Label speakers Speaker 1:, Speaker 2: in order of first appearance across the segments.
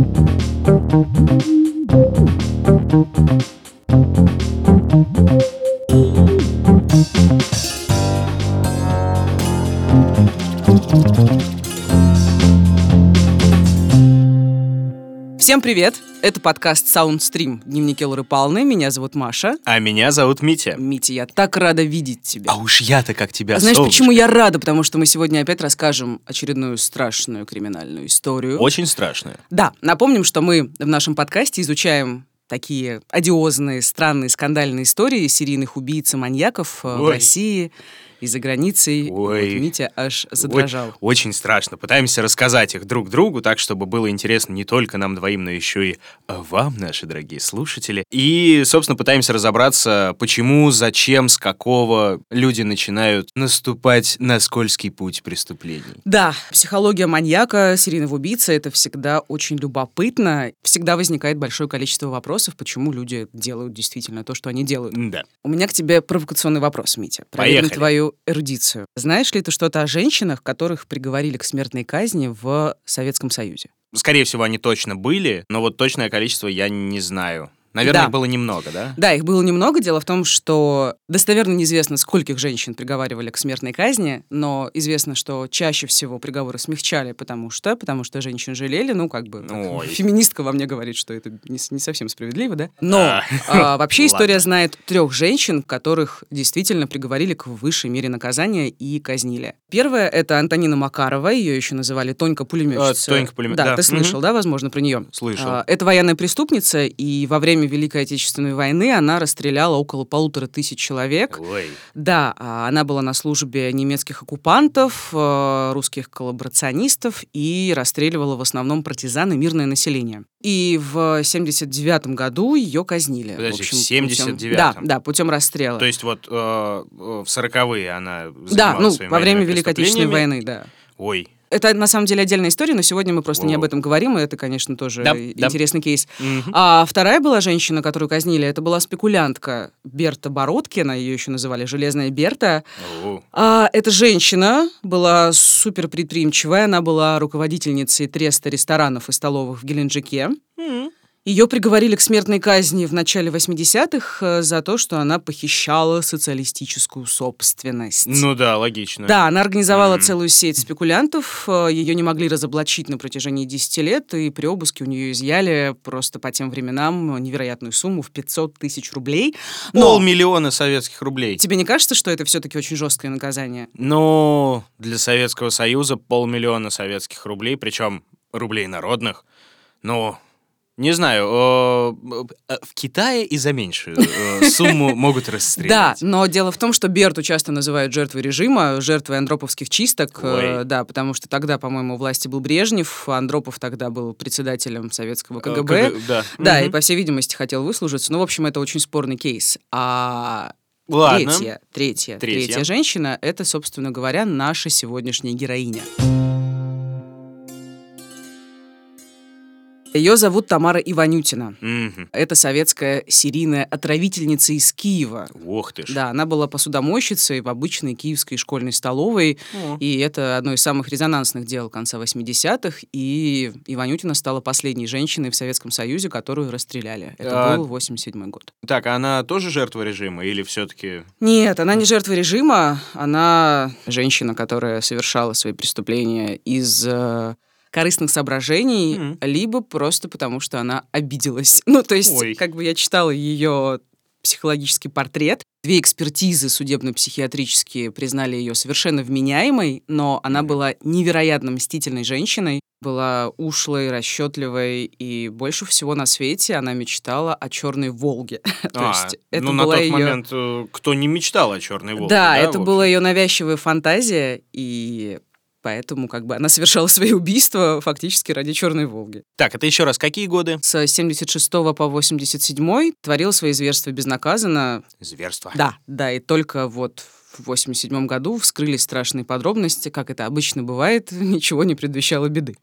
Speaker 1: Thank you. Всем привет! Это подкаст Soundstream Дневники Лоры Палны. Меня зовут Маша.
Speaker 2: А меня зовут Митя.
Speaker 1: Митя, я так рада видеть тебя.
Speaker 2: А уж я-то как тебя,
Speaker 1: А знаешь,
Speaker 2: солнышко.
Speaker 1: почему я рада? Потому что мы сегодня опять расскажем очередную страшную криминальную историю.
Speaker 2: Очень страшно.
Speaker 1: Да, напомним, что мы в нашем подкасте изучаем такие одиозные, странные, скандальные истории серийных убийц и маньяков э, в
Speaker 2: Ой.
Speaker 1: России и за границей.
Speaker 2: Ой.
Speaker 1: Вот Митя аж задрожал.
Speaker 2: Ой, очень страшно. Пытаемся рассказать их друг другу так, чтобы было интересно не только нам двоим, но еще и э, вам, наши дорогие слушатели. И, собственно, пытаемся разобраться, почему, зачем, с какого люди начинают наступать на скользкий путь преступлений.
Speaker 1: Да, психология маньяка, серийного убийцы — это всегда очень любопытно. Всегда возникает большое количество вопросов, почему люди делают действительно то, что они делают.
Speaker 2: Да.
Speaker 1: У меня к тебе провокационный вопрос, Митя. Проверим
Speaker 2: Поехали.
Speaker 1: твою эрудицию. Знаешь ли ты что-то о женщинах, которых приговорили к смертной казни в Советском Союзе?
Speaker 2: Скорее всего, они точно были, но вот точное количество я не знаю. Наверное,
Speaker 1: Да.
Speaker 2: их было немного, да?
Speaker 1: Да, их было немного. Дело в том, что достоверно неизвестно, скольких женщин приговаривали к смертной казни, но известно, что чаще всего приговоры смягчали, потому что, потому что женщин жалели, ну, как бы,
Speaker 2: Ой.
Speaker 1: феминистка во мне говорит, что это не, не совсем справедливо, да? Но
Speaker 2: А.
Speaker 1: а, вообще история
Speaker 2: Ладно.
Speaker 1: знает трех женщин, которых действительно приговорили к высшей мере наказания и казнили. Первая — это Антонина Макарова, ее еще называли Тонька пулеметчица.
Speaker 2: А, Тонька пулемет-
Speaker 1: Да,
Speaker 2: да.
Speaker 1: ты слышал, да, возможно, про нее?
Speaker 2: Слышал.
Speaker 1: А, Это военная преступница, и во время Великой Отечественной войны она расстреляла около полутора тысяч человек.
Speaker 2: Ой.
Speaker 1: Да, а, она была на службе немецких оккупантов, э, русских коллаборационистов и расстреливала в основном партизан и мирное население. И в 79 году ее казнили.
Speaker 2: Подожди, в
Speaker 1: путем-
Speaker 2: 79-м?
Speaker 1: Да, да, путем расстрела.
Speaker 2: То есть вот э, э, в сороковые она
Speaker 1: да,
Speaker 2: занималась
Speaker 1: ну,
Speaker 2: своими
Speaker 1: во время Великой Отечественной войны, да.
Speaker 2: Ой.
Speaker 1: Это на самом деле отдельная история, но сегодня мы просто не об
Speaker 2: Воу.
Speaker 1: этом говорим, и это, конечно, тоже
Speaker 2: Да,
Speaker 1: и-
Speaker 2: да.
Speaker 1: интересный кейс.
Speaker 2: Мгм.
Speaker 1: А вторая была женщина, которую казнили, это была спекулянтка Берта Бородкина, ее еще называли Железная Берта. А, эта женщина была супер предприимчивая, она была руководительницей треста ресторанов и столовых в Геленджике. Ее приговорили к смертной казни в начале 80-х э, за то, что она похищала социалистическую собственность.
Speaker 2: Ну да, логично.
Speaker 1: Да, она организовала
Speaker 2: Мгм.
Speaker 1: целую сеть спекулянтов, ее не могли разоблачить на протяжении 10 лет, и при обыске у нее изъяли просто по тем временам невероятную сумму в 500 тысяч рублей. Но
Speaker 2: Полмиллиона советских рублей.
Speaker 1: тебе не кажется, что это все-таки очень жесткое наказание?
Speaker 2: Ну, для Советского Союза полмиллиона советских рублей, причем рублей народных. Ну, не знаю, э, в Китае и за меньшую э, сумму могут
Speaker 1: Да,
Speaker 2: расстрелять.
Speaker 1: но дело в том, что Берту часто называют жертвой режима, жертвой андроповских чисток. э,
Speaker 2: Ой.
Speaker 1: Да, потому что тогда, по-моему, у власти был Брежнев, а Андропов тогда был председателем советского КГБ.
Speaker 2: КГ, Да,
Speaker 1: Да, и, по всей видимости, хотел выслужиться. Ну, в общем, это очень спорный кейс. А
Speaker 2: Ладно.
Speaker 1: третья, третья,
Speaker 2: Третья.
Speaker 1: третья женщина — это, собственно говоря, наша сегодняшняя героиня. Ее зовут Тамара Иванютина.
Speaker 2: Мгм.
Speaker 1: Это советская серийная отравительница из Киева.
Speaker 2: Ох ты ж.
Speaker 1: Да, она была посудомойщицей в обычной киевской школьной столовой,
Speaker 2: О.
Speaker 1: и это одно из самых резонансных дел конца 80-х, и Иванютина стала последней женщиной в Советском Союзе, которую расстреляли. Это
Speaker 2: А-
Speaker 1: был 87 год.
Speaker 2: Так, а она тоже жертва режима или все-таки...
Speaker 1: Нет, она не жертва режима, она женщина, которая совершала свои преступления из э, корыстных соображений,
Speaker 2: Мгм.
Speaker 1: либо просто потому, что она обиделась. Ну, то есть,
Speaker 2: Ой.
Speaker 1: как бы я читала ее психологический портрет. Две экспертизы судебно-психиатрические признали ее совершенно вменяемой, но она была невероятно мстительной женщиной, была ушлой, расчетливой, и больше всего на свете она мечтала о черной Волге. То
Speaker 2: А,
Speaker 1: есть это
Speaker 2: ну, на тот
Speaker 1: её-
Speaker 2: момент э, кто не мечтал о черной волке,
Speaker 1: Да,
Speaker 2: да,
Speaker 1: это была ее навязчивая фантазия, и поэтому как бы она совершала свои убийства фактически ради черной Волги.
Speaker 2: Так, это еще раз, какие годы?
Speaker 1: С 76 по 87 творила свои зверства безнаказанно.
Speaker 2: Зверство.
Speaker 1: Да, да, и только вот в 87 году вскрылись страшные подробности, как это обычно бывает, ничего не предвещало беды.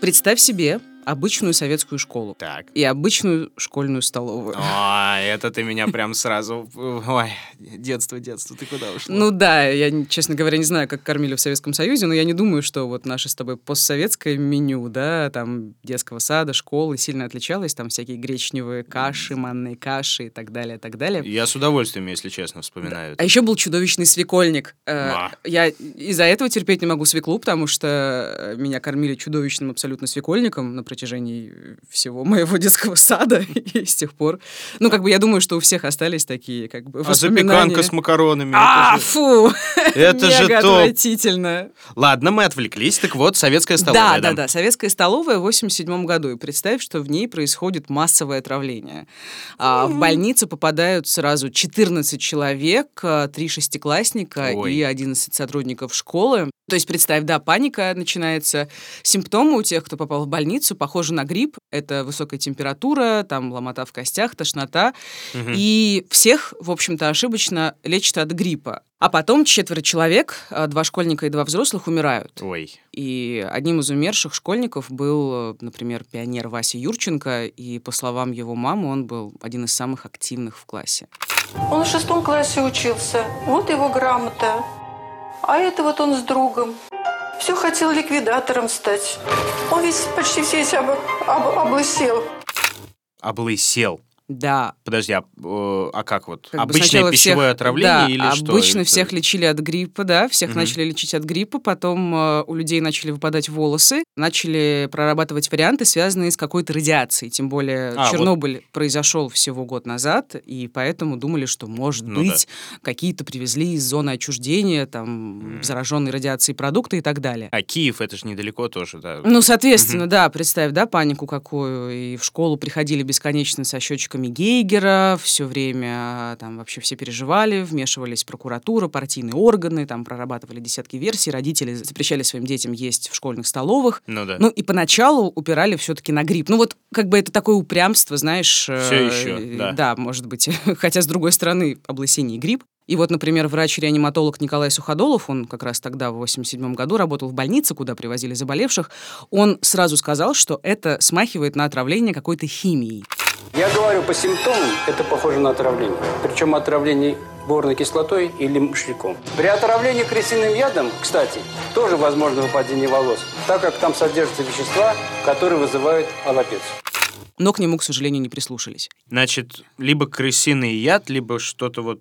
Speaker 1: Представь себе, обычную советскую школу
Speaker 2: Так.
Speaker 1: и обычную школьную столовую.
Speaker 2: О, это ты меня прям сразу... Ой, детство, детство, ты куда ушла?
Speaker 1: Ну да, я, честно говоря, не знаю, как кормили в Советском Союзе, но я не думаю, что вот наше с тобой постсоветское меню, да, там детского сада, школы сильно отличалось, там всякие гречневые каши, манные каши и так далее, и так далее.
Speaker 2: Я с удовольствием, если честно, вспоминаю.
Speaker 1: А еще был чудовищный свекольник.
Speaker 2: А.
Speaker 1: Я из-за этого терпеть не могу свеклу, потому что э, меня кормили чудовищным абсолютно свекольником на протяжении всего моего детского сада и с тех пор. Ну, как бы я думаю, что у всех остались такие как бы
Speaker 2: А
Speaker 1: воспоминания.
Speaker 2: запеканка с макаронами.
Speaker 1: А, фу!
Speaker 2: Это же топ.
Speaker 1: отвратительно.
Speaker 2: Ладно, мы отвлеклись. Так вот, советская
Speaker 1: Да,
Speaker 2: столовая.
Speaker 1: да, да. Советская столовая в 87 году. И представь, что в ней происходит массовое отравление. А, в больницу попадают сразу 14 человек, а, три шестиклассника и 11 сотрудников школы. То есть, представь, да, паника начинается. Симптомы у тех, кто попал в больницу, похожи на грипп. Это высокая температура, там ломота в костях, тошнота.
Speaker 2: Мгм.
Speaker 1: И всех, в общем-то, ошибочно лечат от гриппа. А потом четверо человек, а, два школьника и два взрослых, умирают.
Speaker 2: Ой.
Speaker 1: И одним из умерших школьников был, например, пионер Вася Юрченко, и, по словам его мамы, он был один из самых активных в классе.
Speaker 3: Он в шестом классе учился. Вот его грамота. А это вот он с другом. Все хотел ликвидатором стать. Он весь почти весь об, об- облысел.
Speaker 2: Облысел.
Speaker 1: Да,
Speaker 2: Подожди, а, э, а как вот?
Speaker 1: как бы
Speaker 2: Обычное пищевое
Speaker 1: всех-
Speaker 2: отравление
Speaker 1: да,
Speaker 2: или что?
Speaker 1: обычно
Speaker 2: Это-
Speaker 1: всех лечили от гриппа, да, всех
Speaker 2: Мгм.
Speaker 1: начали лечить от гриппа, потом э, у людей начали выпадать волосы, начали прорабатывать варианты, связанные с какой-то радиацией, тем более
Speaker 2: А, вот.
Speaker 1: Чернобыль произошел всего год назад, и поэтому думали, что, может
Speaker 2: Ну да.
Speaker 1: быть, какие-то привезли из зоны отчуждения, там,
Speaker 2: Мгм.
Speaker 1: зараженные радиацией продукты и так далее.
Speaker 2: А Киев, это же недалеко тоже, да.
Speaker 1: Ну, соответственно, да, представь, да, панику какую. И в школу приходили бесконечно со счетчиками Гейгера, все время там вообще все переживали, вмешивались прокуратура, партийные органы, там прорабатывали десятки версий, родители запрещали своим детям есть в школьных столовых.
Speaker 2: Ну да.
Speaker 1: Ну и поначалу упирали все-таки на грипп. Ну вот как бы это такое упрямство, знаешь.
Speaker 2: Всё
Speaker 1: э,
Speaker 2: ещё,
Speaker 1: э,
Speaker 2: да.
Speaker 1: Да, может быть. Хотя, с другой стороны, облысение и грипп. И вот, например, врач-реаниматолог Николай Суходолов, он как раз тогда, в 87 году, работал в больнице, куда привозили заболевших, он сразу сказал, что это смахивает на отравление какой-то химией.
Speaker 4: Я говорю, по симптомам это похоже на отравление. Причем отравление борной кислотой или мышьяком. При отравлении крысиным ядом, кстати, тоже возможно выпадение волос, так как там содержатся вещества, которые вызывают аллопецию.
Speaker 1: Но к нему, к сожалению, не прислушались.
Speaker 2: Значит, либо крысиный яд, либо что-то вот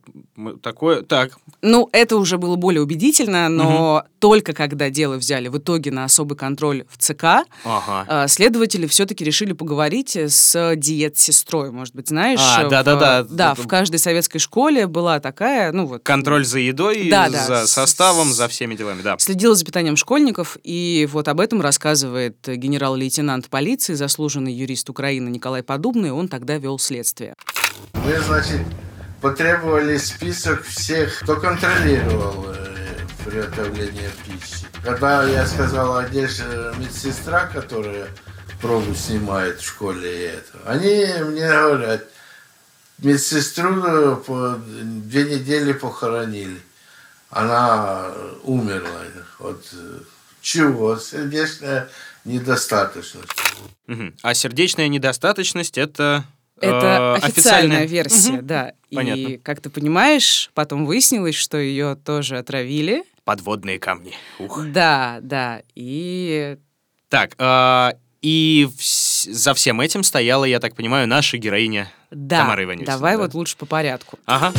Speaker 2: такое. Так,
Speaker 1: Ну, это уже было более убедительно, но только когда дело взяли в итоге на особый контроль в ЦК,
Speaker 2: ага.
Speaker 1: а, следователи все-таки решили поговорить с диет-сестрой, может быть, знаешь?
Speaker 2: А, да-да-да.
Speaker 1: Да, в каждой советской школе была такая, ну вот...
Speaker 2: Контроль за едой,
Speaker 1: Да,
Speaker 2: за составом, за всеми делами, да.
Speaker 1: Следила за питанием школьников, и вот об этом рассказывает генерал-лейтенант полиции, заслуженный юрист Украины Николай Подубный, он тогда вел следствие.
Speaker 5: Мы, значит, потребовали список всех, кто контролировал э, приготовление пищи. Когда я сказал, а где же медсестра, которая пробу снимает в школе и это, они мне говорят, медсестру э, по две недели похоронили. Она умерла от э, чего? Сердечная недостаточность.
Speaker 2: Мгм. А сердечная недостаточность это...
Speaker 1: Это
Speaker 2: э,
Speaker 1: официальная версия,
Speaker 2: Мгм.
Speaker 1: да.
Speaker 2: Понятно.
Speaker 1: И, как ты понимаешь, потом выяснилось, что ее тоже отравили.
Speaker 2: Подводные камни. Ух.
Speaker 1: Да, да. И
Speaker 2: Так, э, и вс- за всем этим стояла, я так понимаю, наша героиня
Speaker 1: да,
Speaker 2: Тамара Иванюсина,
Speaker 1: давай
Speaker 2: да?
Speaker 1: вот лучше по порядку.
Speaker 2: Ага.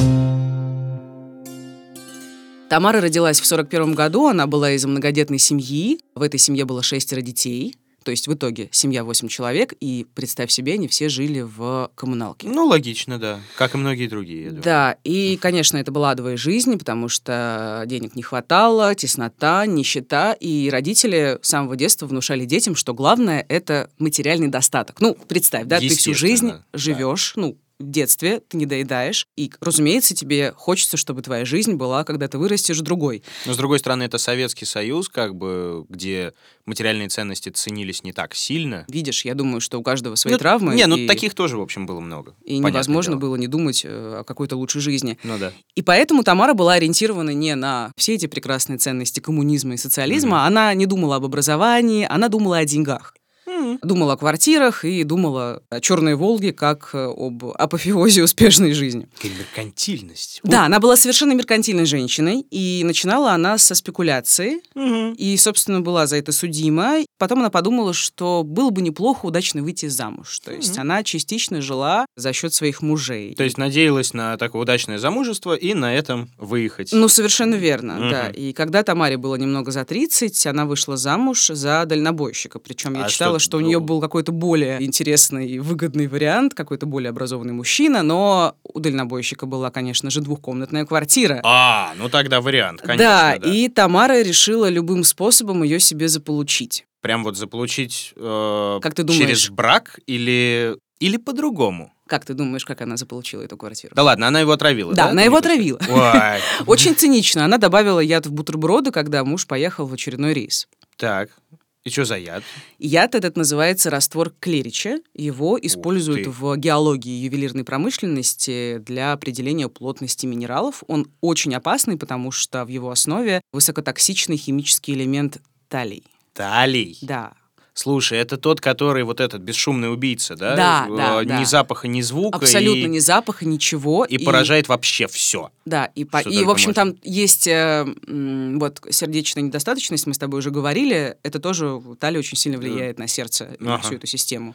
Speaker 1: Тамара родилась в 41 году, она была из многодетной семьи. В этой семье было шестеро детей. То есть в итоге семья 8 человек, и представь себе, они все жили в коммуналке.
Speaker 2: Ну, логично, да. Как и многие другие.
Speaker 1: Да, и, конечно, это была адовая жизнь, потому что денег не хватало, теснота, нищета, и родители с самого детства внушали детям, что главное — это материальный достаток. Ну, представь, да, ты всю жизнь
Speaker 2: Естественно, да.
Speaker 1: живешь, ну, в детстве ты не доедаешь, и, разумеется, тебе хочется, чтобы твоя жизнь была, когда ты вырастешь, другой.
Speaker 2: Но, с другой стороны, это Советский Союз, как бы, где материальные ценности ценились не так сильно.
Speaker 1: Видишь, я думаю, что у каждого свои
Speaker 2: Ну,
Speaker 1: травмы.
Speaker 2: Не, ну
Speaker 1: и-
Speaker 2: таких тоже, в общем, было много.
Speaker 1: И невозможно
Speaker 2: дело.
Speaker 1: было не думать э, о какой-то лучшей жизни.
Speaker 2: Ну да.
Speaker 1: И поэтому Тамара была ориентирована не на все эти прекрасные ценности коммунизма и социализма, она не думала об образовании, она думала о деньгах. Думала о квартирах и думала о «Черной Волге» как об апофеозе успешной жизни.
Speaker 2: Какая меркантильность.
Speaker 1: Да, она была совершенно меркантильной женщиной, и начинала она со спекуляции, и, собственно, была за это судима. Потом она подумала, что было бы неплохо удачно выйти замуж. То есть она частично жила за счет своих мужей.
Speaker 2: То есть надеялась на такое удачное замужество и на этом выехать.
Speaker 1: Ну, совершенно верно,
Speaker 2: Мгм.
Speaker 1: да. И когда Тамаре было немного за 30, она вышла замуж за дальнобойщика. Причем я
Speaker 2: А
Speaker 1: читала,
Speaker 2: что-
Speaker 1: что, у нее был какой-то более интересный и выгодный вариант, какой-то более образованный мужчина, но у дальнобойщика была, конечно же, двухкомнатная квартира.
Speaker 2: А, ну тогда вариант, конечно.
Speaker 1: да,
Speaker 2: Да,
Speaker 1: и Тамара решила любым способом ее себе заполучить.
Speaker 2: Прям вот заполучить э,
Speaker 1: Как ты думаешь?
Speaker 2: через брак или, или по-другому?
Speaker 1: Как ты думаешь, как она заполучила эту квартиру?
Speaker 2: Да ладно, она его отравила, да?
Speaker 1: Да, она его отравила. Очень цинично. Она добавила яд в бутерброды, когда муж поехал в очередной рейс.
Speaker 2: так. И что за яд?
Speaker 1: Яд этот называется раствор клерича. Его используют в геологии и ювелирной промышленности для определения плотности минералов. Он очень опасный, потому что в его основе высокотоксичный химический элемент талий.
Speaker 2: Талий.
Speaker 1: Да.
Speaker 2: Слушай, это тот, который вот этот бесшумный убийца, да?
Speaker 1: Да,
Speaker 2: Э,
Speaker 1: да,
Speaker 2: Ни
Speaker 1: да.
Speaker 2: запаха, ни звука.
Speaker 1: Абсолютно
Speaker 2: и,
Speaker 1: ни запаха, ничего.
Speaker 2: И поражает вообще все.
Speaker 1: Да, и, по- и в общем,
Speaker 2: можно.
Speaker 1: там есть э, вот сердечная недостаточность, мы с тобой уже говорили, это тоже талия очень сильно влияет на сердце и на
Speaker 2: Ага.
Speaker 1: всю эту систему.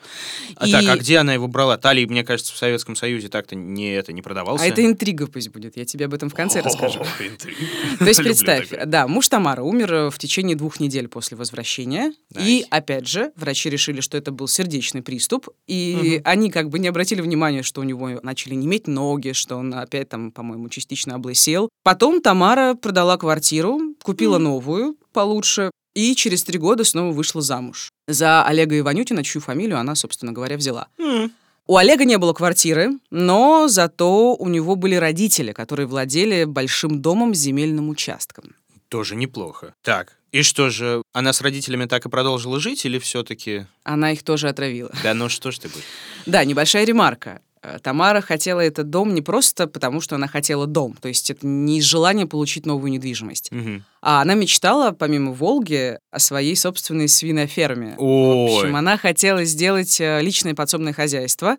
Speaker 2: А
Speaker 1: И-
Speaker 2: так, а где она его брала? Талий, мне кажется, в Советском Союзе так-то не, это, не продавался.
Speaker 1: А это интрига пусть будет, я тебе об этом в конце расскажу.
Speaker 2: О.
Speaker 1: То есть представь, да, муж Тамара умер э, в течение двух недель после возвращения. И опять же, врачи решили, что это был сердечный приступ. И они как бы не обратили внимания, что у него начали неметь ноги, что он опять там, по-моему, частично облысел. Потом Тамара продала квартиру, купила новую получше. И через три года снова вышла замуж. За Олега Иванютина, чью фамилию она, собственно говоря, взяла.
Speaker 2: М.
Speaker 1: У Олега не было квартиры, но зато у него были родители, которые владели большим домом с земельным участком.
Speaker 2: Тоже неплохо. Так, и что же, она с родителями так и продолжила жить или все-таки...
Speaker 1: Она их тоже отравила.
Speaker 2: Да ну что ж ты будешь?
Speaker 1: Да, небольшая ремарка. Э, Тамара хотела этот дом не просто потому, что она хотела дом, то есть это не из желания получить новую недвижимость,
Speaker 2: Мгм.
Speaker 1: А она мечтала, помимо Волги, о своей собственной свиноферме. В
Speaker 2: Ой,
Speaker 1: общем, она хотела сделать э, личное подсобное хозяйство,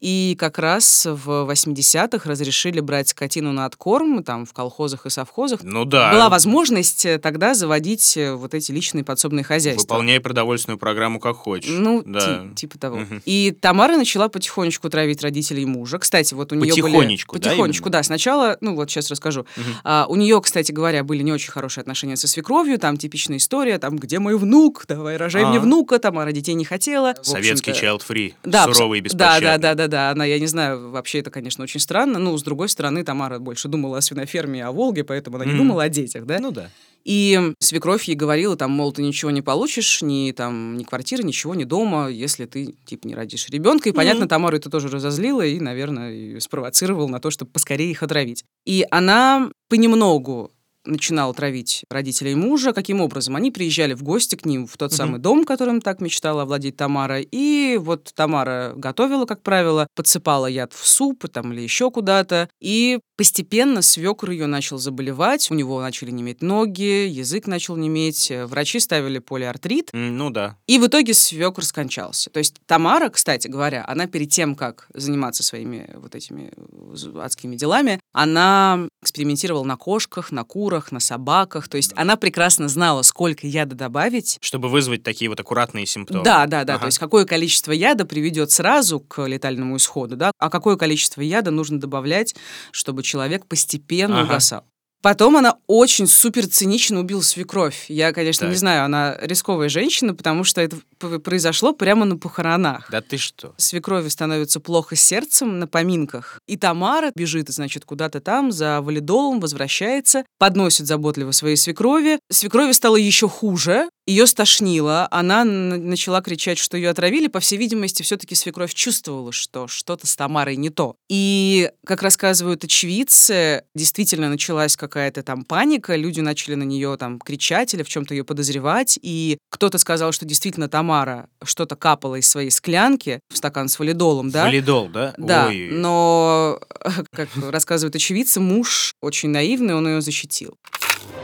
Speaker 1: и как раз в 80-х разрешили брать скотину на откорм, там, в колхозах и совхозах.
Speaker 2: ну да.
Speaker 1: Была возможность э, тогда заводить э, вот эти личные подсобные хозяйства.
Speaker 2: Выполняй продовольственную программу как хочешь.
Speaker 1: Ну,
Speaker 2: да.
Speaker 1: ти- типа того. И Тамара начала потихонечку травить родителей мужа. Кстати, вот у нее были...
Speaker 2: Потихонечку, да,
Speaker 1: Потихонечку, да. Сначала, ну вот сейчас расскажу. А, у нее, кстати говоря, были не очень хорошие отношения со свекровью. Там типичная история, там, где мой внук? Давай рожай мне
Speaker 2: А.
Speaker 1: внука. Тамара детей не хотела.
Speaker 2: Советский
Speaker 1: общем-то,
Speaker 2: child-free,
Speaker 1: Да,
Speaker 2: суровый и
Speaker 1: да, да, да, да, да. Она, я не знаю, вообще это, конечно, очень странно. Ну, с другой стороны, Тамара больше думала о свиноферме о Волге, поэтому она не думала о детях, да?
Speaker 2: Ну да.
Speaker 1: И свекровь ей говорила, там, мол, ты ничего не получишь, ни там, ни квартиры, ничего, ни дома, если ты, типа, не родишь ребенка. И, понятно, Тамару это тоже разозлило и, наверное, её спровоцировал на то, чтобы поскорее их отравить. И она понемногу начинала травить родителей мужа. Каким образом? Они приезжали в гости к ним в тот
Speaker 2: Мгм.
Speaker 1: самый дом, которым так мечтала овладеть Тамара. И вот Тамара готовила, как правило, подсыпала яд в суп там, или еще куда-то. И постепенно свекр ее начал заболевать, у него начали неметь ноги, язык начал неметь, э, врачи ставили полиартрит,
Speaker 2: Ну да.
Speaker 1: и в итоге свекр скончался. То есть Тамара, кстати говоря, она перед тем, как заниматься своими вот этими э, адскими делами, она экспериментировала на кошках, на курах, на собаках. То есть она прекрасно знала, сколько яда добавить.
Speaker 2: Чтобы вызвать такие вот аккуратные симптомы.
Speaker 1: Да, да, да.
Speaker 2: Ага.
Speaker 1: То есть какое количество яда приведет сразу к летальному исходу, да, а какое количество яда нужно добавлять, чтобы человек постепенно
Speaker 2: Ага.
Speaker 1: угасал. Потом она очень супер цинично убила свекровь. Я, конечно, не
Speaker 2: Так.
Speaker 1: знаю, она рисковая женщина, потому что это произошло прямо на похоронах.
Speaker 2: Да ты что?
Speaker 1: Свекрови становится плохо сердцем на поминках. И Тамара бежит, значит, куда-то там за валидолом, возвращается, подносит заботливо своей свекрови. Свекрови стало еще хуже, ее стошнило, она начала кричать, что ее отравили. По всей видимости, все-таки свекровь чувствовала, что что-то с Тамарой не то. И, как рассказывают очевидцы, действительно началась какая-то там паника, люди начали на нее там кричать или в чем-то ее подозревать, и кто-то сказал, что действительно Тамара что-то капала из своей склянки в стакан с валидолом, да?
Speaker 2: Валидол, да?
Speaker 1: Да,
Speaker 2: Ой.
Speaker 1: но, как рассказывают очевидцы, муж очень наивный, он ее защитил.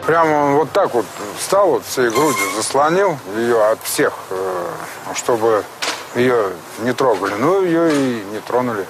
Speaker 6: Прямо он вот так вот встал, вот всей грудью заслонил ее от всех, э, чтобы ее не трогали. Ну, ее и не тронули.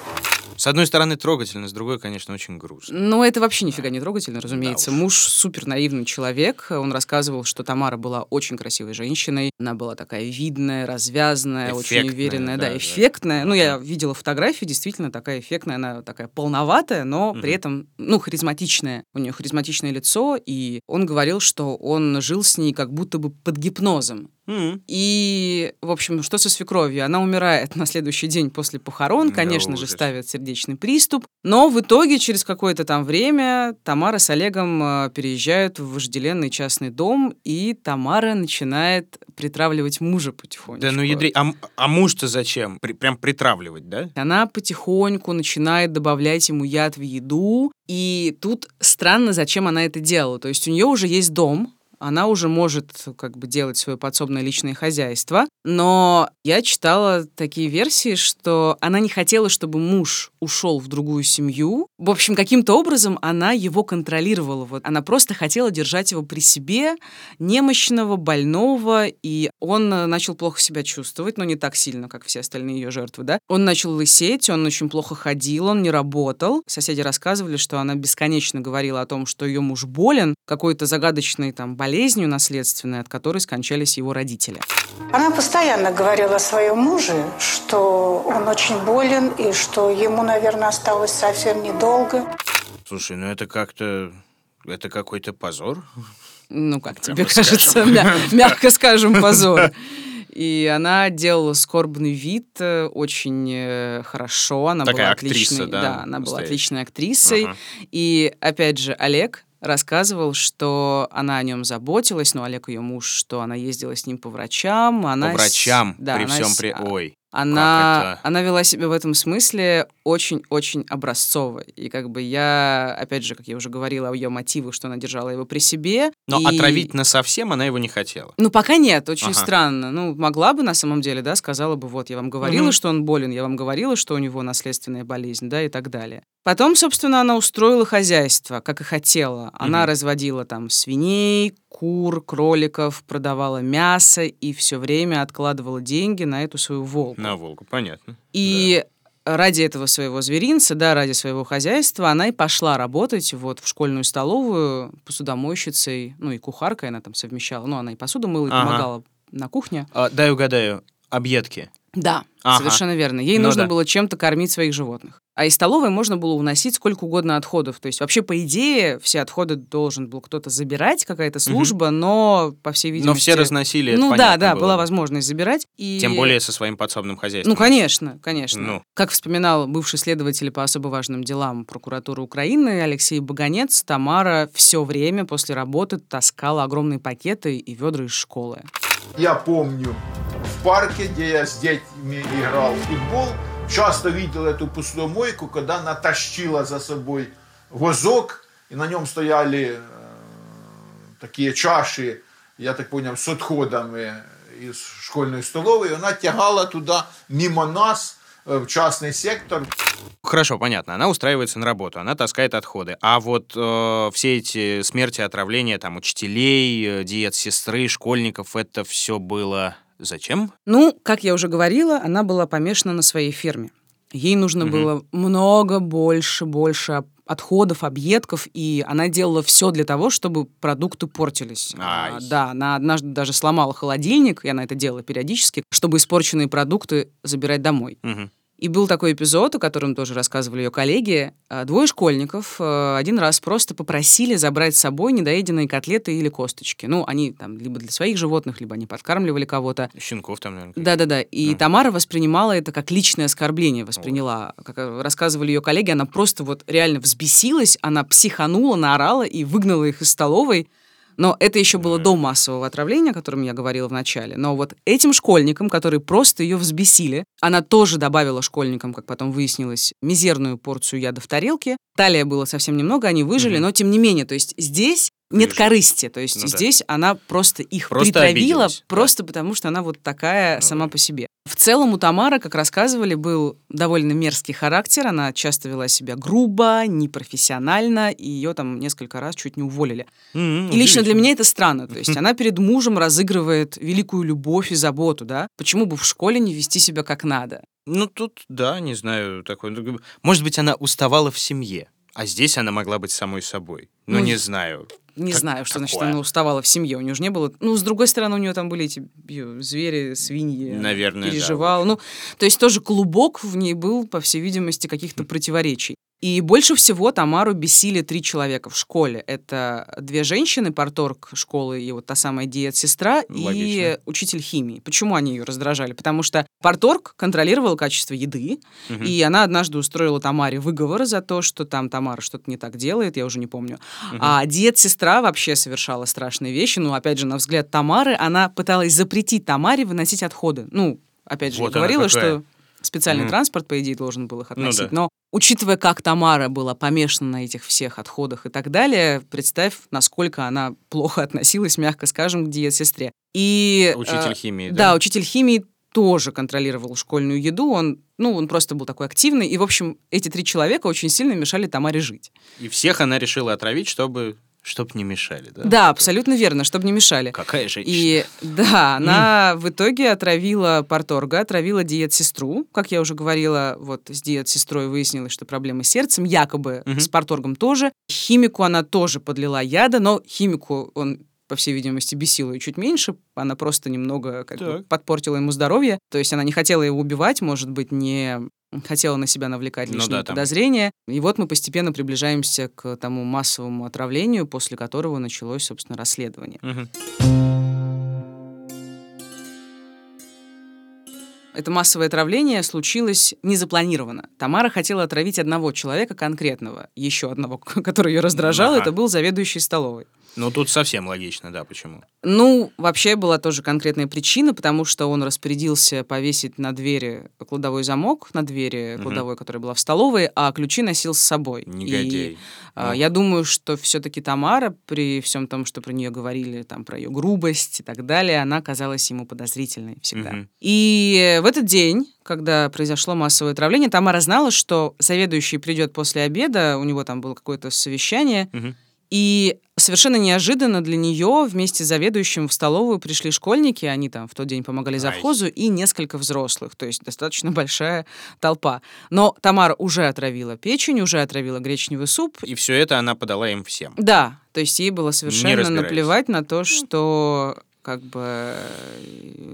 Speaker 2: С одной стороны трогательно, с другой, конечно, очень грустно.
Speaker 1: Ну, это вообще нифига не трогательно, разумеется. Да Муж супер наивный человек. Он рассказывал, что Тамара была очень красивой женщиной. Она была такая видная, развязная, эффектная, очень уверенная, да, да эффектная. Да. Ну, я видела фотографии, действительно такая эффектная, она такая полноватая, но угу. при этом, ну, харизматичная. У нее харизматичное лицо, и он говорил, что он жил с ней как будто бы под гипнозом. Mm. И, в общем, что со свекровью? Она умирает на следующий день после похорон, конечно да, же, ставит сердечный приступ. Но в итоге, через какое-то там время, Тамара с Олегом э, переезжают в вожделенный частный дом, и Тамара начинает притравливать мужа потихоньку.
Speaker 2: Да ну ядри, а, а муж-то зачем? При, прям притравливать, да?
Speaker 1: Она потихоньку начинает добавлять ему яд в еду, и тут странно, зачем она это делала. То есть у нее уже есть дом, она уже может как бы делать свое подсобное личное хозяйство. Но я читала такие версии, что она не хотела, чтобы муж ушел в другую семью. В общем, каким-то образом она его контролировала. Вот она просто хотела держать его при себе, немощного, больного, и он начал плохо себя чувствовать, но не так сильно, как все остальные ее жертвы, да. Он начал лысеть, он очень плохо ходил, он не работал. Соседи рассказывали, что она бесконечно говорила о том, что ее муж болен, какой-то загадочной там болезнью, болезнью наследственной, от которой скончались его родители.
Speaker 7: Она постоянно говорила о своем муже, что он очень болен и что ему, наверное, осталось совсем недолго.
Speaker 2: Слушай, ну это как-то... Это какой-то позор.
Speaker 1: Ну, как тебе кажется, мя- мягко скажем, позор. И она делала скорбный вид э, очень э, хорошо. Она
Speaker 2: Такая
Speaker 1: была
Speaker 2: актриса,
Speaker 1: отличной,
Speaker 2: да,
Speaker 1: да, она была отличной актрисой. Ага. И опять же, Олег рассказывал, что она о нем заботилась, но Олег ее муж, что она ездила с ним по врачам. Она
Speaker 2: по врачам? С... Да, при всем при... Ой.
Speaker 1: Она, она вела себя в этом смысле очень-очень образцово. И как бы я, опять же, как я уже говорила о ее мотивах, что она держала его при себе.
Speaker 2: Но
Speaker 1: и...
Speaker 2: отравить на совсем она его не хотела.
Speaker 1: Ну, пока нет, очень ага. странно. Ну, могла бы на самом деле, да, сказала бы, вот, я вам говорила, угу. что он болен, я вам говорила, что у него наследственная болезнь, да, и так далее. Потом, собственно, она устроила хозяйство, как и хотела. Она угу. разводила там свиней, кур, кроликов, продавала мясо и все время откладывала деньги на эту свою волку.
Speaker 2: На волку, понятно.
Speaker 1: И да. ради этого своего зверинца, да, ради своего хозяйства, она и пошла работать вот в школьную столовую посудомойщицей, ну и кухаркой она там совмещала. Ну, она и посуду мыла, и ага. помогала на кухне.
Speaker 2: А, дай угадаю, объедки.
Speaker 1: Да, ага. совершенно верно. Ей ну, нужно да. было чем-то кормить своих животных. А из столовой можно было уносить сколько угодно отходов. То есть вообще, по идее, все отходы должен был кто-то забирать, какая-то служба, угу. но, по всей видимости...
Speaker 2: Но все разносили,
Speaker 1: Ну да, да, было. была возможность забирать. И...
Speaker 2: Тем более со своим подсобным хозяйством.
Speaker 1: Ну, конечно, конечно. Ну. Как вспоминал бывший следователь по особо важным делам прокуратуры Украины Алексей Баганец, Тамара все время после работы таскала огромные пакеты и ведра из школы.
Speaker 8: Я помню, в парке, где я с детьми играл в футбол, часто видел эту посудомойку, когда она тащила за собой возок, и на нем стояли э, такие чаши, я так понял, с отходами из школьной столовой, и она тягала туда мимо нас э, в частный сектор.
Speaker 2: Хорошо, понятно. Она устраивается на работу, она таскает отходы. А вот э, все эти смерти, отравления там учителей, э, диет сестры, школьников, это все было Зачем?
Speaker 1: Ну, как я уже говорила, она была помешана на своей ферме. Ей нужно угу. было много больше, больше отходов, объедков, и она делала все для того, чтобы продукты портились. А, да, она однажды даже сломала холодильник, и она это делала периодически, чтобы испорченные продукты забирать домой. Угу. И был такой эпизод, о котором тоже рассказывали ее коллеги. А, двое школьников э, один раз просто попросили забрать с собой недоеденные котлеты или косточки. Ну, они там либо для своих животных, либо они подкармливали кого-то.
Speaker 2: Щенков там, наверное.
Speaker 1: Да-да-да. И ну. Тамара воспринимала это как личное оскорбление. Восприняла. Как э, рассказывали ее коллеги, она просто вот реально взбесилась, она психанула, наорала и выгнала их из столовой. Но это еще было до массового отравления, о котором я говорила в начале. Но вот этим школьникам, которые просто ее взбесили, она тоже добавила школьникам, как потом выяснилось, мизерную порцию яда в тарелке. Талия было совсем немного, они выжили, но тем не менее, то есть здесь нет
Speaker 2: Вижу.
Speaker 1: корысти. То есть
Speaker 2: Ну да.
Speaker 1: здесь она просто их
Speaker 2: Просто
Speaker 1: притравила,
Speaker 2: обиделась, да.
Speaker 1: просто потому что она вот такая
Speaker 2: Ну
Speaker 1: сама
Speaker 2: да.
Speaker 1: по себе. В целом у Тамары, как рассказывали, был довольно мерзкий характер. Она часто вела себя грубо, непрофессионально, и ее там несколько раз чуть не уволили.
Speaker 2: М,
Speaker 1: И лично для меня это странно. То есть она перед мужем разыгрывает великую любовь и заботу, да? Почему бы в школе не вести себя как надо?
Speaker 2: Ну, тут, да, не знаю, такой... Может быть, она уставала в семье, а здесь она могла быть самой собой. Ну,
Speaker 1: Ну,
Speaker 2: не знаю.
Speaker 1: Не
Speaker 2: Как
Speaker 1: знаю, что значит
Speaker 2: такое?
Speaker 1: она уставала в семье. У нее же не было... Ну, с другой стороны, у нее там были эти её звери, свиньи.
Speaker 2: Наверное, да,
Speaker 1: Переживала. ну, то есть тоже клубок в ней был, по всей видимости, каких-то противоречий. И больше всего Тамару бесили три человека в школе. Это две женщины, порторг школы и вот та самая диет-сестра, и учитель химии. Почему они ее раздражали? Потому что порторг контролировал качество еды,
Speaker 2: Мгм.
Speaker 1: и она однажды устроила Тамаре выговор за то, что там Тамара что-то не так делает, я уже не помню. А дед-сестра вообще совершала страшные вещи. Ну, опять же, на взгляд Тамары, она пыталась запретить Тамаре выносить отходы. Ну, опять же,
Speaker 2: Вот
Speaker 1: говорила, что специальный
Speaker 2: Мгм.
Speaker 1: транспорт, по идее, должен был их
Speaker 2: Ну
Speaker 1: относить.
Speaker 2: да.
Speaker 1: Но учитывая, как Тамара была помешана на этих всех отходах и так далее, представь, насколько она плохо относилась, мягко скажем, к диет-сестре. И,
Speaker 2: Учитель
Speaker 1: э,
Speaker 2: химии,
Speaker 1: да,
Speaker 2: да?
Speaker 1: учитель химии тоже контролировал школьную еду. Он, ну, он просто был такой активный. И, в общем, эти три человека очень сильно мешали Тамаре жить.
Speaker 2: И всех она решила отравить, чтобы, чтобы не мешали, да?
Speaker 1: Да, абсолютно верно, чтобы не мешали.
Speaker 2: Какая женщина.
Speaker 1: И да, она в итоге отравила порторга, отравила диет-сестру. Как я уже говорила, вот с диет-сестрой выяснилось, что проблемы с сердцем, якобы
Speaker 2: Мгм.
Speaker 1: с порторгом тоже. Химику она тоже подлила яда, но химику он по всей видимости, бесил ее чуть меньше. Она просто немного как бы, подпортила ему здоровье. То есть она не хотела его убивать, может быть, не хотела на себя навлекать
Speaker 2: Ну
Speaker 1: лишние
Speaker 2: да, там.
Speaker 1: подозрения. И вот мы постепенно приближаемся к тому массовому отравлению, после которого началось, собственно, расследование. Это массовое отравление случилось незапланированно. Тамара хотела отравить одного человека конкретного, еще одного, который ее раздражал,
Speaker 2: Ага.
Speaker 1: это был заведующий столовой.
Speaker 2: Ну, тут совсем логично, да, почему.
Speaker 1: Ну, вообще была тоже конкретная причина, потому что он распорядился повесить на двери кладовой замок, на двери кладовой, которая была в столовой, а ключи носил с собой. И,
Speaker 2: Негодяй.
Speaker 1: а,
Speaker 2: Ну.
Speaker 1: я думаю, что все-таки Тамара, при всем том, что про нее говорили, там, про ее грубость и так далее, она казалась ему подозрительной всегда.
Speaker 2: Мгм.
Speaker 1: И в этот день, когда произошло массовое отравление, Тамара знала, что заведующий придет после обеда, у него там было какое-то совещание,
Speaker 2: Мгм.
Speaker 1: и совершенно неожиданно для нее вместе с заведующим в столовую пришли школьники, они там в тот день помогали завхозу, и несколько взрослых, то есть достаточно большая толпа. Но Тамара уже отравила печень, уже отравила гречневый суп.
Speaker 2: И все это она подала им всем.
Speaker 1: Да, то есть ей было совершенно наплевать на то, что как бы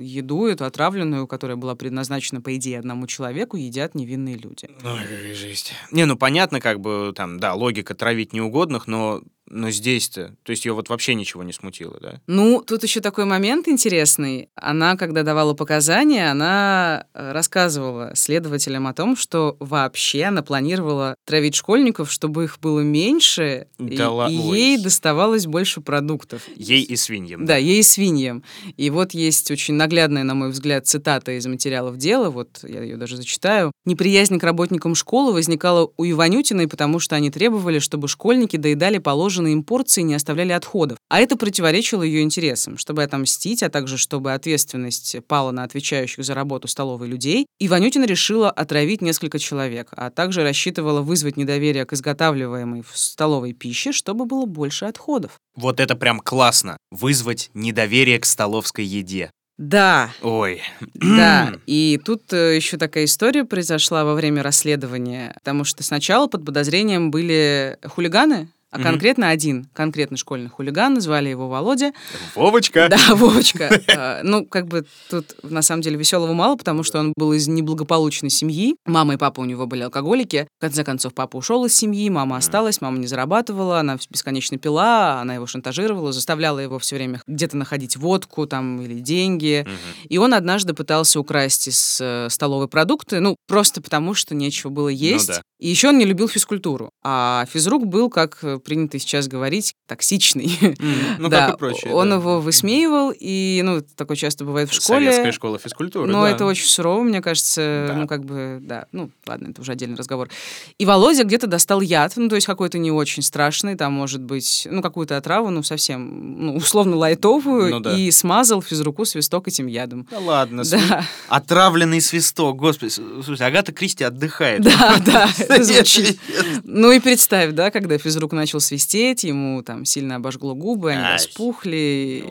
Speaker 1: еду эту отравленную, которая была предназначена, по идее, одному человеку, едят невинные люди.
Speaker 2: Ой, какая жесть. Не, ну понятно, как бы там, да, логика травить неугодных, но, но здесь-то, то есть ее вот вообще ничего не смутило, да?
Speaker 1: Ну, тут еще такой момент интересный. Она, когда давала показания, она э, рассказывала следователям о том, что вообще она планировала травить школьников, чтобы их было меньше, и,
Speaker 2: Да ла-
Speaker 1: и
Speaker 2: ой.
Speaker 1: ей доставалось больше продуктов.
Speaker 2: Ей и свиньям.
Speaker 1: Да, ей и свиньям. И вот есть очень наглядная, на мой взгляд, цитата из материалов дела, вот я ее даже зачитаю. «Неприязнь к работникам школы возникала у Иванютиной, потому что они требовали, чтобы школьники доедали положенные им порции не оставляли отходов. А это противоречило ее интересам. Чтобы отомстить, а также чтобы ответственность пала на отвечающих за работу столовой людей, Иванютина решила отравить несколько человек, а также рассчитывала вызвать недоверие к изготавливаемой в столовой пище, чтобы было больше отходов.
Speaker 2: Вот это прям классно. Вызвать недоверие к столовской еде.
Speaker 1: Да,
Speaker 2: Ой.
Speaker 1: Да, и тут еще такая история произошла во время расследования, потому что сначала под подозрением были хулиганы, а
Speaker 2: Мгм.
Speaker 1: конкретно один конкретный школьный хулиган, звали его Володя.
Speaker 2: Вовочка.
Speaker 1: Да, Вовочка. А, Ну, как бы тут на самом деле веселого мало, потому что он был из неблагополучной семьи. Мама и папа у него были алкоголики. В конце концов, папа ушел из семьи, мама осталась, мама не зарабатывала, она бесконечно пила, она его шантажировала, заставляла его все время где-то находить водку там или деньги. И он однажды пытался украсть из э, столовой продукты, ну, просто потому что нечего было есть.
Speaker 2: да.
Speaker 1: И еще он не любил физкультуру. А физрук был как э, принято сейчас говорить, токсичный.
Speaker 2: Ну,
Speaker 1: да,
Speaker 2: как и прочее.
Speaker 1: он
Speaker 2: да.
Speaker 1: его высмеивал, и, ну, такое часто бывает в школе.
Speaker 2: Советская школа физкультуры,
Speaker 1: Но
Speaker 2: да.
Speaker 1: это очень сурово, мне кажется.
Speaker 2: Да.
Speaker 1: Ну, как бы, да. Ну, ладно, это уже отдельный разговор. И Володя где-то достал яд, ну, то есть какой-то не очень страшный, там, может быть, ну, какую-то отраву, ну, совсем, ну, условно лайтовую,
Speaker 2: Ну да.
Speaker 1: и смазал физруку свисток этим ядом.
Speaker 2: Да ладно,
Speaker 1: Да.
Speaker 2: отравленный свисток, господи, слушай, Агата Кристи отдыхает.
Speaker 1: Да, да, это звучит. Ну и представь, да, когда физрук начал свистеть, ему там сильно обожгло губы, они
Speaker 2: Ай.
Speaker 1: распухли.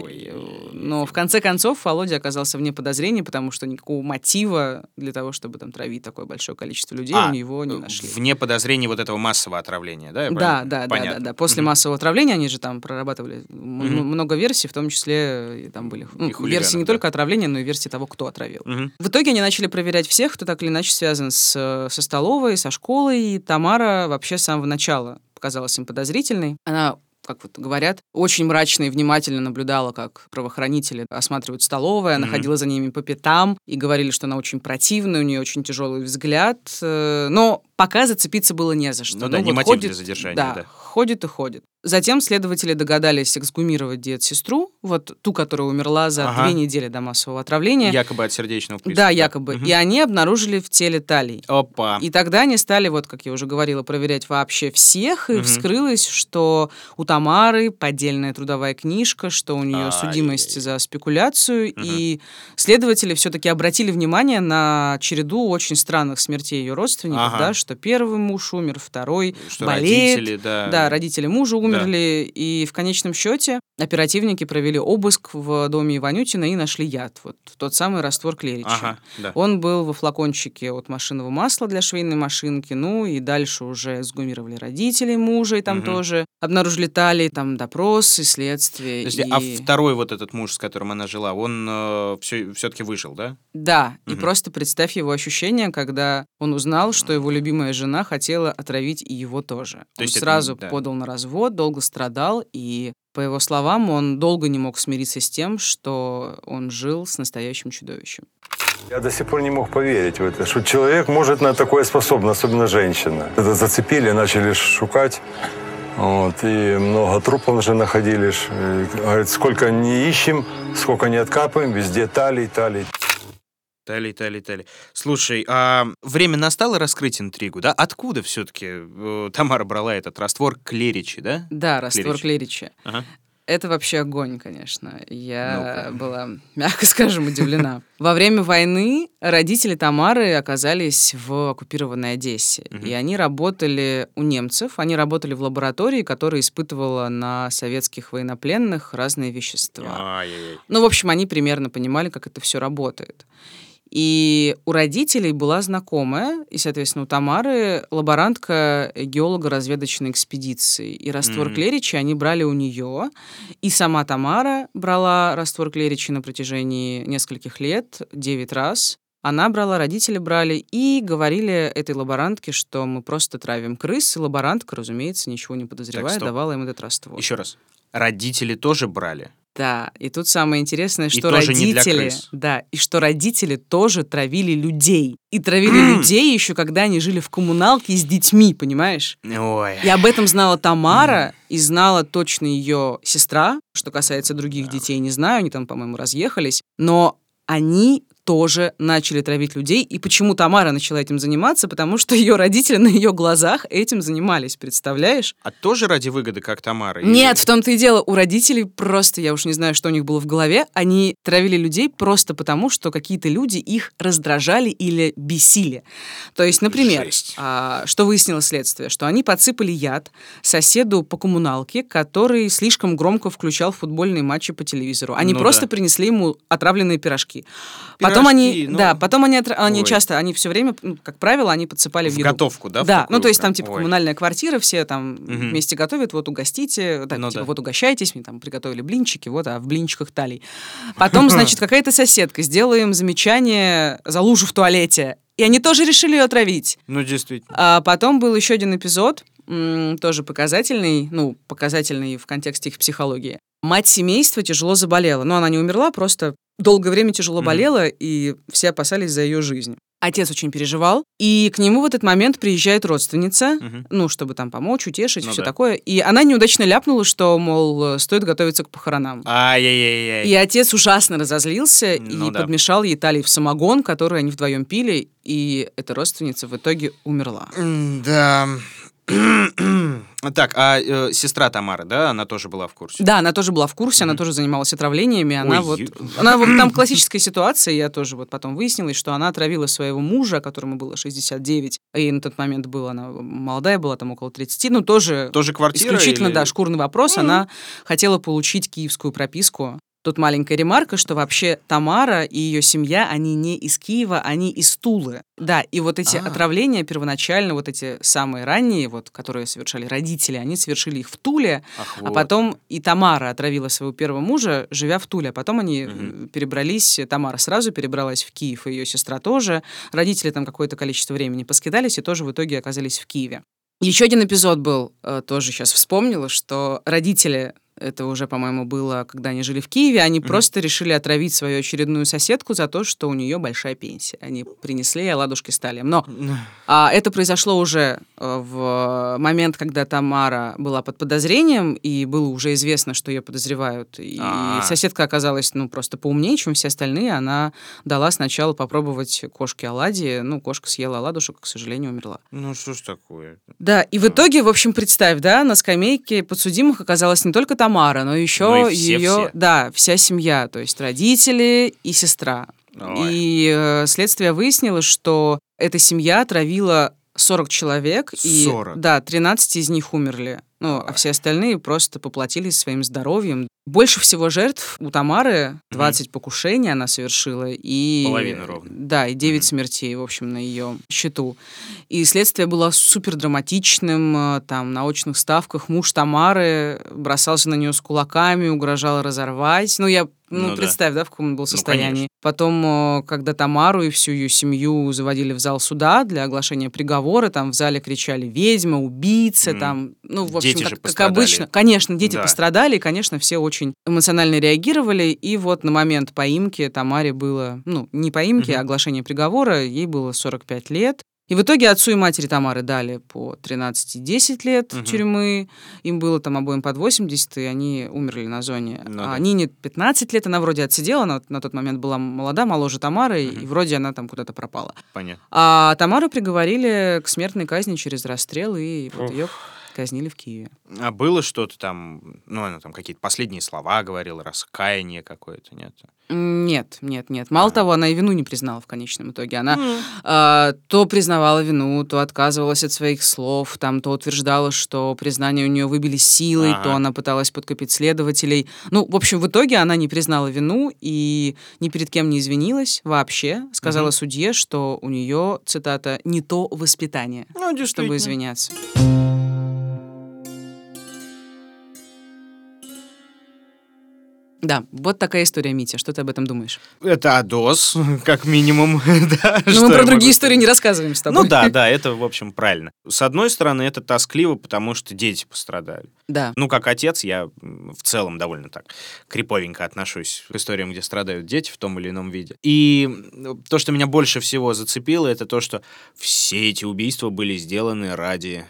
Speaker 1: Но в конце концов Володя оказался вне подозрений, потому что никакого мотива для того, чтобы там травить такое большое количество людей,
Speaker 2: А,
Speaker 1: у него не нашли.
Speaker 2: Вне подозрений вот этого массового отравления, да?
Speaker 1: Да, да, да, да, да. После
Speaker 2: Мгм.
Speaker 1: массового отравления они же там прорабатывали
Speaker 2: Мгм.
Speaker 1: много версий, в том числе и там были ну,
Speaker 2: И
Speaker 1: версии не
Speaker 2: да.
Speaker 1: только отравления, но и версии того, кто отравил.
Speaker 2: Мгм.
Speaker 1: В итоге они начали проверять всех, кто так или иначе связан с, э, со столовой, со школой. И Тамара вообще с самого начала показалась им подозрительной. Она как вот говорят, очень мрачно и внимательно наблюдала, как правоохранители осматривают столовые, она
Speaker 2: Мгм.
Speaker 1: ходила за ними по пятам и говорили, что она очень противная, у нее очень тяжелый взгляд, э, но пока зацепиться было не за что.
Speaker 2: Ну да, не
Speaker 1: вот
Speaker 2: мотив для задержания, да.
Speaker 1: ходит и ходит. Затем следователи догадались эксгумировать дед-сестру, вот ту, которая умерла за
Speaker 2: Ага.
Speaker 1: две недели до массового отравления.
Speaker 2: Якобы от сердечного приступа.
Speaker 1: Да, якобы.
Speaker 2: Мгм.
Speaker 1: И они обнаружили в теле талий.
Speaker 2: Опа.
Speaker 1: И тогда они стали, вот как я уже говорила, проверять вообще всех, и
Speaker 2: Мгм.
Speaker 1: вскрылось, что у Тамары поддельная трудовая книжка, что у нее
Speaker 2: Ай-яй-яй.
Speaker 1: судимость за спекуляцию,
Speaker 2: Мгм.
Speaker 1: и следователи все-таки обратили внимание на череду очень странных смертей ее родственников,
Speaker 2: Ага.
Speaker 1: да, что первый муж умер, второй
Speaker 2: Что
Speaker 1: болеет,
Speaker 2: родители, да.
Speaker 1: да, родители мужа умерли, и в конечном счете оперативники провели обыск в доме Иванютина и нашли яд, вот тот самый раствор клерича.
Speaker 2: Ага, да.
Speaker 1: Он был во флакончике от машинного масла для швейной машинки, ну и дальше уже сгумировали родителей мужа, и там
Speaker 2: Мгм.
Speaker 1: тоже обнаружили талии, там допрос и следствие.
Speaker 2: Подожди,
Speaker 1: и...
Speaker 2: а второй вот этот муж, с которым она жила, он все, все-таки выжил, да?
Speaker 1: Да, и
Speaker 2: Мгм.
Speaker 1: просто представь его ощущение, когда он узнал, что его любимая жена хотела отравить и его тоже.
Speaker 2: То
Speaker 1: он
Speaker 2: есть это,
Speaker 1: сразу
Speaker 2: да.
Speaker 1: подал на развод, долго страдал, и, по его словам, он долго не мог смириться с тем, что он жил с настоящим чудовищем.
Speaker 9: Я до сих пор не мог поверить в это, что человек может на такое способен, особенно женщина. Это зацепили, начали шукать. Вот, и много трупов уже находили. Говорит, сколько не ищем, сколько не откапываем, везде талий, талий.
Speaker 2: Тали, тали, тали. Слушай, а время настало раскрыть интригу, да? Откуда все-таки Тамара брала этот раствор клеричи, да?
Speaker 1: Да, раствор
Speaker 2: Клерича.
Speaker 1: клерича.
Speaker 2: Ага.
Speaker 1: Это вообще огонь, конечно. Я была, мягко скажем, удивлена. Во время войны родители Тамары оказались в оккупированной Одессе.
Speaker 2: Мгм.
Speaker 1: И они работали у немцев. Они работали в лаборатории, которая испытывала на советских военнопленных разные вещества. Ну, в общем, они примерно понимали, как это все работает. И у родителей была знакомая, и, соответственно, у Тамары лаборантка геолого-разведочной экспедиции. И раствор
Speaker 2: Мгм.
Speaker 1: клеричи они брали у нее. И сама Тамара брала раствор клеричи на протяжении нескольких лет, 9 раз. Она брала, родители брали и говорили этой лаборантке, что мы просто травим крыс. И лаборантка, разумеется, ничего не подозревая,
Speaker 2: стоп.
Speaker 1: давала им этот раствор.
Speaker 2: Еще раз. Родители тоже брали.
Speaker 1: Да, и тут самое интересное,
Speaker 2: И
Speaker 1: что
Speaker 2: для
Speaker 1: родители, да, и что родители тоже травили людей. И травили людей еще, когда они жили в коммуналке с детьми, понимаешь?
Speaker 2: Ой.
Speaker 1: И об этом знала Тамара, и знала точно ее сестра. Что касается других детей, не знаю, они там, по-моему, разъехались. Но они тоже начали травить людей. И почему Тамара начала этим заниматься? Потому что ее родители на ее глазах этим занимались, представляешь?
Speaker 2: А тоже ради выгоды, как Тамара? или-
Speaker 1: Нет, в том-то и дело. У родителей просто, я уж не знаю, что у них было в голове, они травили людей просто потому, что какие-то люди их раздражали или бесили. То есть, например, а, что выяснило следствие, что они подсыпали яд соседу по коммуналке, который слишком громко включал футбольные матчи по телевизору. Они
Speaker 2: Ну
Speaker 1: просто
Speaker 2: да.
Speaker 1: принесли ему отравленные пирожки. Потом они,
Speaker 2: ну.
Speaker 1: да, потом они, они
Speaker 2: Ой.
Speaker 1: часто, они все время, ну, как правило, они подсыпали в,
Speaker 2: В
Speaker 1: еду.
Speaker 2: готовку, да,
Speaker 1: Да, ну то есть там типа
Speaker 2: Ой.
Speaker 1: коммунальная квартира, все там
Speaker 2: Мгм.
Speaker 1: вместе готовят, вот угостите, так,
Speaker 2: Ну
Speaker 1: типа
Speaker 2: да.
Speaker 1: вот угощайтесь, мне там приготовили блинчики, вот, а в блинчиках талий. Потом, значит, какая-то соседка сделала им замечание за лужу в туалете, и они тоже решили ее отравить.
Speaker 2: Ну, действительно.
Speaker 1: А потом был еще один эпизод, тоже показательный, ну, показательный в контексте их психологии. Мать семейства тяжело заболела. Но она не умерла, просто долгое время тяжело
Speaker 2: Мгм.
Speaker 1: болела, и все опасались за ее жизнь. Отец очень переживал, и к нему в этот момент приезжает родственница,
Speaker 2: Мгм.
Speaker 1: ну, чтобы там помочь, утешить,
Speaker 2: Ну
Speaker 1: все
Speaker 2: да.
Speaker 1: такое. И она неудачно ляпнула, что, мол, стоит готовиться к похоронам.
Speaker 2: Ай-яй-яй-яй.
Speaker 1: И отец ужасно разозлился
Speaker 2: Ну
Speaker 1: и
Speaker 2: да.
Speaker 1: подмешал ей талий в самогон, который они вдвоем пили, и эта родственница в итоге умерла.
Speaker 2: Да. Так, а э, сестра Тамары, да, она тоже была в курсе?
Speaker 1: Да, она тоже была в курсе, она тоже занималась отравлениями. Она
Speaker 2: Ой,
Speaker 1: вот,
Speaker 2: ё-
Speaker 1: она вот там классическая ситуация, я тоже вот потом выяснилась, что она отравила своего мужа, которому было 69, и на тот момент была она молодая, была там около 30, ну тоже
Speaker 2: Тоже квартира?
Speaker 1: исключительно,
Speaker 2: или-
Speaker 1: да, шкурный вопрос. Она хотела получить киевскую прописку. Тут маленькая ремарка, что вообще Тамара и ее семья, они не из Киева, они из Тулы. Да, и вот эти
Speaker 2: А.
Speaker 1: отравления первоначально, вот эти самые ранние, вот, которые совершали родители, они совершили их в Туле,
Speaker 2: Ах,
Speaker 1: а
Speaker 2: вот.
Speaker 1: потом и Тамара отравила своего первого мужа, живя в Туле. А потом они э, перебрались, Тамара сразу перебралась в Киев, и ее сестра тоже. Родители там какое-то количество времени поскидались и тоже в итоге оказались в Киеве. Еще один эпизод был, э, тоже сейчас вспомнила, что родители, это уже, по-моему, было, когда они жили в Киеве, они просто решили отравить свою очередную соседку за то, что у нее большая пенсия. Они принесли ей ладушки с талием. Но а, это произошло уже э, в момент, когда Тамара была под подозрением, и было уже известно, что ее подозревают. И
Speaker 2: А.
Speaker 1: соседка оказалась, ну, просто поумнее, чем все остальные. Она дала сначала попробовать кошке оладьи. Ну, кошка съела оладушек, к сожалению, умерла.
Speaker 2: Ну, что ж такое?
Speaker 1: Да, и в итоге, в общем, представь, да, на скамейке подсудимых оказалась не только Тамара, но еще
Speaker 2: Ну и все-
Speaker 1: ее,
Speaker 2: все.
Speaker 1: да, вся семья, то есть родители и сестра.
Speaker 2: Ой.
Speaker 1: И э, следствие выяснило, что эта семья отравила 40 человек, и
Speaker 2: 40?
Speaker 1: да, 13 из них умерли. Ну, а все остальные просто поплатились своим здоровьем. Больше всего жертв у Тамары 20 покушений она совершила. И,
Speaker 2: Половина ровно.
Speaker 1: Да, и 9
Speaker 2: Мгм.
Speaker 1: смертей, в общем, на ее счету. И следствие было супер драматичным. э, Там на очных ставках муж Тамары бросался на нее с кулаками, угрожал разорвать. Ну, я ну,
Speaker 2: Ну да.
Speaker 1: представь, да, в каком он был состоянии.
Speaker 2: конечно.
Speaker 1: Потом, э, когда Тамару и всю ее семью заводили в зал суда для оглашения приговора, там в зале кричали «ведьма», «убийца»,
Speaker 2: Мгм.
Speaker 1: там, ну, в общем,
Speaker 2: Дети
Speaker 1: как, как обычно. Конечно, дети
Speaker 2: Да.
Speaker 1: пострадали, и, конечно, все очень эмоционально реагировали. И вот на момент поимки Тамаре было, ну, не поимки,
Speaker 2: Мгм.
Speaker 1: а оглашения приговора, ей было 45 лет. И в итоге отцу и матери Тамары дали по 13 и 10 лет
Speaker 2: Мгм.
Speaker 1: тюрьмы. Им было там обоим под 80, и они умерли на зоне.
Speaker 2: Ну
Speaker 1: а
Speaker 2: да.
Speaker 1: Нине 15 лет, она вроде отсидела, она на тот момент была молода, моложе Тамары,
Speaker 2: Мгм.
Speaker 1: и вроде она там куда-то пропала.
Speaker 2: Понятно.
Speaker 1: А Тамару приговорили к смертной казни через расстрел, и вот ее казнили в Киеве.
Speaker 2: А было что-то там, ну, она там какие-то последние слова говорила, раскаяние какое-то, нет?
Speaker 1: Нет, нет, нет. Мало
Speaker 2: А.
Speaker 1: того, она и вину не признала в конечном итоге. Она а, то признавала вину, то отказывалась от своих слов, там, то утверждала, что признание у нее выбили силой,
Speaker 2: Ага.
Speaker 1: то она пыталась подкупить следователей. Ну, в общем, в итоге она не признала вину и ни перед кем не извинилась вообще. Сказала
Speaker 2: Мгм.
Speaker 1: судье, что у нее, цитата, «не то воспитание»,
Speaker 2: Ну,
Speaker 1: чтобы извиняться. Да, вот такая история, Митя. Что ты об этом думаешь?
Speaker 2: Это АДОС, как минимум, да.
Speaker 1: Ну, мы про другие истории не рассказываем с тобой.
Speaker 2: Ну да, да, это, в общем, правильно. С одной стороны, это тоскливо, потому что дети пострадали.
Speaker 1: Да.
Speaker 2: Ну, как отец, я в целом довольно так криповенько отношусь к историям, где страдают дети в том или ином виде. И то, что меня больше всего зацепило, это то, что все эти убийства были сделаны ради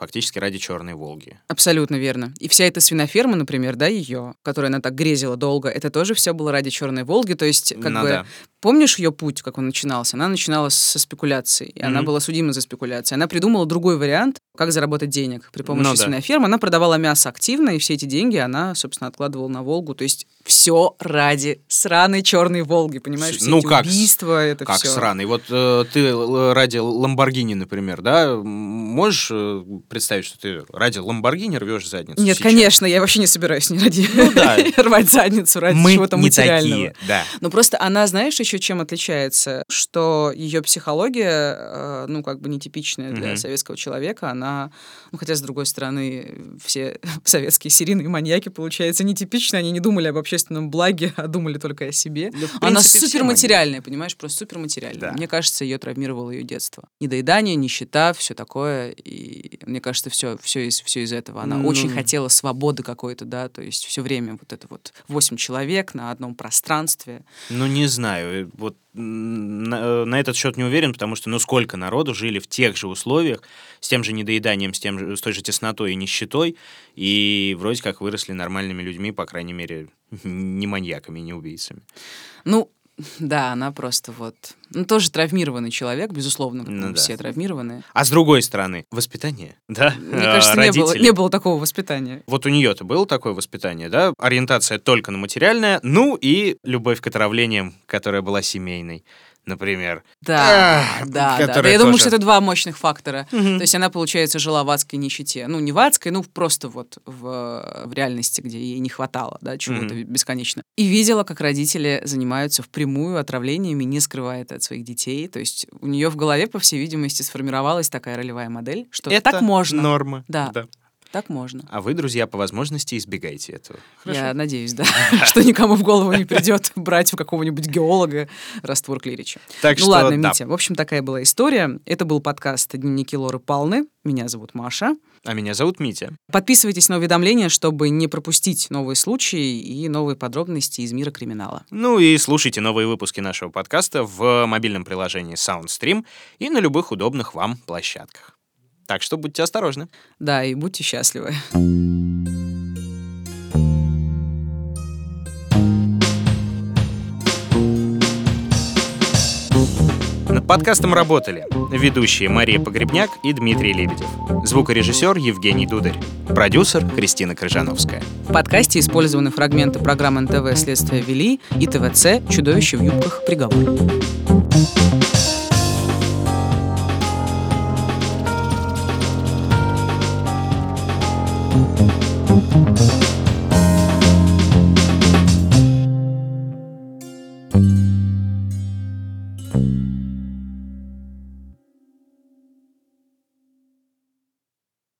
Speaker 2: фактически ради Черной Волги.
Speaker 1: Абсолютно верно. И вся эта свиноферма, например, да, ее, которую она так грезила долго, это тоже все было ради Черной Волги. То есть, как
Speaker 2: Ну
Speaker 1: бы,
Speaker 2: да.
Speaker 1: Помнишь ее путь, как он начинался? Она начинала со спекуляций, и она
Speaker 2: Мгм.
Speaker 1: была судима за спекуляции. Она придумала другой вариант, как заработать денег при помощи
Speaker 2: Ну да.
Speaker 1: свинофермы. Она продавала мясо активно, и все эти деньги она, собственно, откладывала на Волгу. То есть все ради сраной Черной Волги, понимаешь? Все
Speaker 2: ну,
Speaker 1: эти
Speaker 2: как
Speaker 1: убийства, это
Speaker 2: Как
Speaker 1: все.
Speaker 2: сраный. Вот э, ты ради Ламборгини, например, да, можешь э, представить, что ты ради Ламборгини рвешь задницу?
Speaker 1: Нет,
Speaker 2: сейчас?
Speaker 1: конечно, я вообще не собираюсь ни ради
Speaker 2: Ну да.
Speaker 1: рвать задницу ради
Speaker 2: Мы
Speaker 1: чего-то
Speaker 2: не
Speaker 1: материального.
Speaker 2: такие, да.
Speaker 1: Но просто она, знаешь, еще чем отличается, что ее психология, э, ну, как бы нетипичная для
Speaker 2: Мгм.
Speaker 1: советского человека, она, ну, хотя, с другой стороны, все советские серийные маньяки, получается, нетипичны, они не думали об общественном благе, а думали только о себе.
Speaker 2: Да,
Speaker 1: она
Speaker 2: принципе, все
Speaker 1: суперматериальная, понимаешь, просто суперматериальная.
Speaker 2: Да.
Speaker 1: Мне кажется, ее травмировало ее детство. Недоедание, нищета, все такое, и мне кажется, все, все из, все из этого. Она
Speaker 2: Ну.
Speaker 1: очень хотела свободы какой-то, да, то есть все время вот это вот восемь человек на одном пространстве.
Speaker 2: Ну, не знаю. Э, вот на, на этот счет не уверен, потому что ну сколько народу жили в тех же условиях, с тем же недоеданием, с, тем же, с той же теснотой и нищетой, и вроде как выросли нормальными людьми, по крайней мере, не маньяками, не убийцами.
Speaker 1: Ну, да, она просто вот... Ну, тоже травмированный человек, безусловно,
Speaker 2: Ну да.
Speaker 1: все травмированные.
Speaker 2: А с другой стороны, воспитание, да?
Speaker 1: Мне кажется, не было, не было такого воспитания.
Speaker 2: Вот у нее-то было такое воспитание, да? Ориентация только на материальное, ну и любовь к отравлениям, которая была семейной, например.
Speaker 1: Да, да, да. Я думаю,
Speaker 2: тоже-
Speaker 1: что это два мощных фактора. То есть она, получается, жила в адской нищете. Ну, не в адской, ну, просто вот в, в реальности, где ей не хватало, да, чего-то бесконечно. И видела, как родители занимаются впрямую отравлениями, не скрывая это от своих детей. То есть у нее в голове, по всей видимости, сформировалась такая ролевая модель, что
Speaker 2: Это
Speaker 1: так можно.
Speaker 2: норма.
Speaker 1: Да, так можно.
Speaker 2: А вы, друзья, по возможности избегайте этого. Хорошо?
Speaker 1: Я надеюсь, да, что никому в голову не придет брать у какого-нибудь геолога раствор клирича.
Speaker 2: Так
Speaker 1: ну
Speaker 2: что,
Speaker 1: ладно,
Speaker 2: да.
Speaker 1: Митя, в общем, такая была история. Это был подкаст «Дневники Лоры Палны». Меня зовут Маша.
Speaker 2: А меня зовут Митя.
Speaker 1: Подписывайтесь на уведомления, чтобы не пропустить новые случаи и новые подробности из мира криминала.
Speaker 2: Ну и слушайте новые выпуски нашего подкаста в мобильном приложении SoundStream и на любых удобных вам площадках. Так что будьте осторожны.
Speaker 1: Да, и будьте счастливы.
Speaker 2: Над подкастом работали ведущие Мария Погребняк и Дмитрий Лебедев, звукорежиссер Евгений Дударь, продюсер Кристина Крыжановская.
Speaker 1: В подкасте использованы фрагменты программ НТВ «Следствие вели» и ТВЦ «Чудовище в юбках. Приговор».